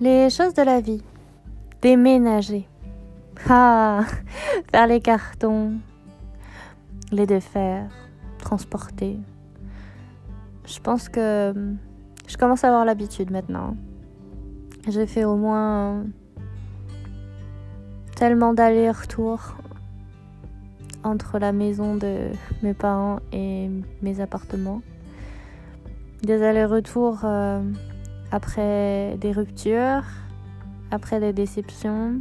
Les choses de la vie. Déménager. Ah, faire les cartons, les défaire, transporter. Je pense que je commence à avoir l'habitude maintenant. J'ai fait au moins tellement d'allers-retours entre la maison de mes parents et mes appartements. Des allers-retours euh, après des ruptures, après des déceptions,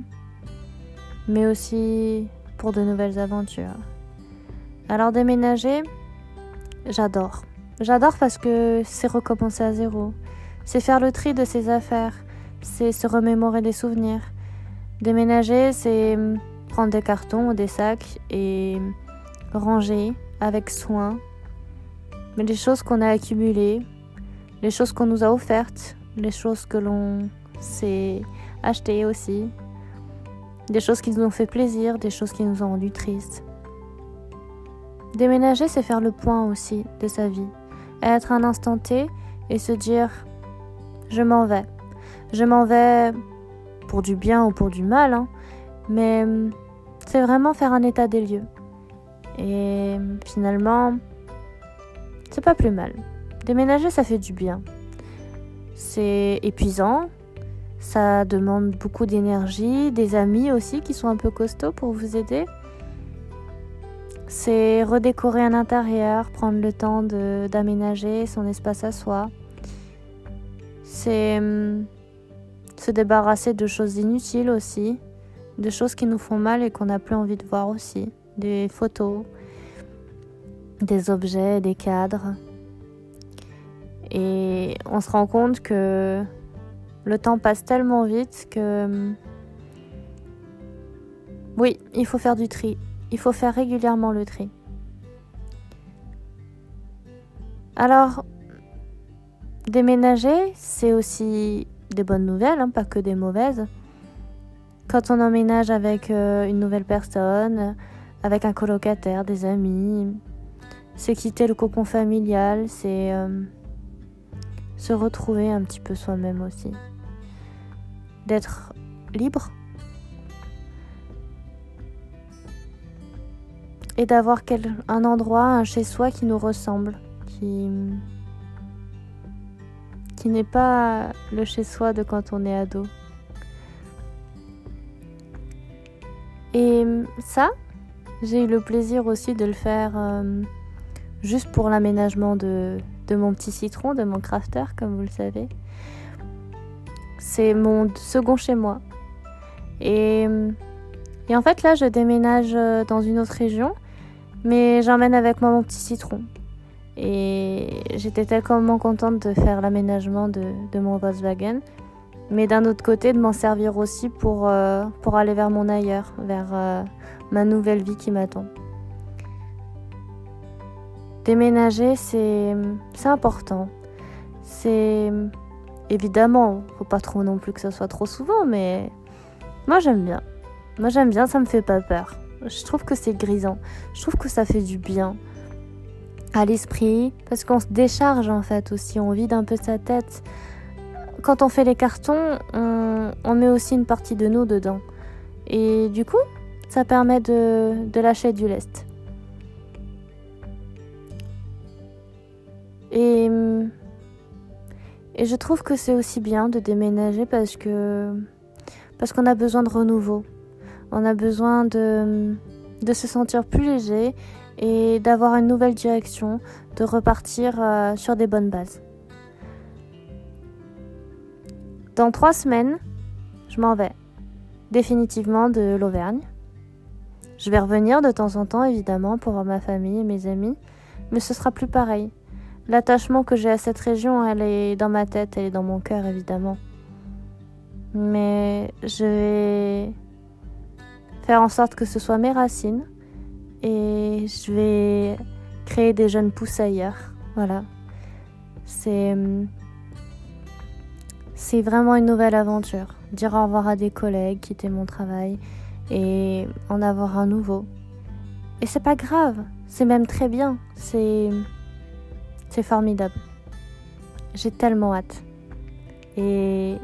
mais aussi pour de nouvelles aventures. Alors déménager, j'adore. J'adore parce que c'est recommencer à zéro. C'est faire le tri de ses affaires. C'est se remémorer des souvenirs. Déménager, c'est prendre des cartons ou des sacs et ranger avec soin. Les choses qu'on a accumulées, les choses qu'on nous a offertes, les choses que l'on s'est achetées aussi, des choses qui nous ont fait plaisir, des choses qui nous ont rendu tristes. Déménager, c'est faire le point aussi de sa vie, être un instant T et se dire je m'en vais. Je m'en vais pour du bien ou pour du mal, hein, mais c'est vraiment faire un état des lieux. Et finalement, c'est pas plus mal. Déménager, ça fait du bien. C'est épuisant, ça demande beaucoup d'énergie, des amis aussi qui sont un peu costauds pour vous aider. C'est redécorer un intérieur, prendre le temps d'aménager son espace à soi. C'est hum, se débarrasser de choses inutiles aussi, de choses qui nous font mal et qu'on n'a plus envie de voir aussi. Des photos, des objets, des cadres. Et on se rend compte que le temps passe tellement vite que... Hum, oui, il faut faire du tri. Il faut faire régulièrement le tri. Alors, déménager, c'est aussi des bonnes nouvelles, hein, pas que des mauvaises. Quand on emménage avec euh, une nouvelle personne, avec un colocataire, des amis, c'est quitter le cocon familial, c'est euh, se retrouver un petit peu soi-même aussi. D'être libre et d'avoir un endroit, un chez soi qui nous ressemble, qui, qui n'est pas le chez soi de quand on est ado. Et ça, j'ai eu le plaisir aussi de le faire euh, juste pour l'aménagement de, de mon petit citron, de mon crafter, comme vous le savez. C'est mon second chez moi. Et, et en fait, là, je déménage euh, dans une autre région mais j'emmène avec moi mon petit citron. Et j'étais tellement contente de faire l'aménagement de, mon Volkswagen. Mais d'un autre côté, de m'en servir aussi pour, euh, pour aller vers mon ailleurs, vers euh, ma nouvelle vie qui m'attend. Déménager, c'est important. C'est évidemment, faut pas trop non plus que ce soit trop souvent, mais moi j'aime bien. Moi j'aime bien, ça me fait pas peur. Je trouve que c'est grisant. Je trouve que ça fait du bien à l'esprit parce qu'on se décharge en fait aussi, on vide un peu sa tête. Quand on fait les cartons, on, met aussi une partie de nous dedans. Et du coup, ça permet de, lâcher du lest. Je trouve que c'est aussi bien de déménager parce que parce qu'on a besoin de renouveau. On a besoin de, de se sentir plus léger et d'avoir une nouvelle direction, de repartir euh, sur des bonnes bases. Dans trois semaines, je m'en vais définitivement de l'Auvergne. Je vais revenir de temps en temps, évidemment, pour voir ma famille et mes amis, mais ce sera plus pareil. L'attachement que j'ai à cette région, elle est dans ma tête, elle est dans mon cœur, évidemment. Mais je vais faire en sorte que ce soit mes racines et je vais créer des jeunes pousses ailleurs. Voilà. C'est c'est vraiment une nouvelle aventure. Dire au revoir à des collègues, quitter mon travail et en avoir un nouveau. Et c'est pas grave, c'est même très bien. C'est c'est formidable. J'ai tellement hâte. Et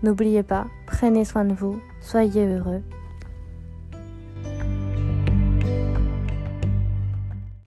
N'oubliez pas, prenez soin de vous, soyez heureux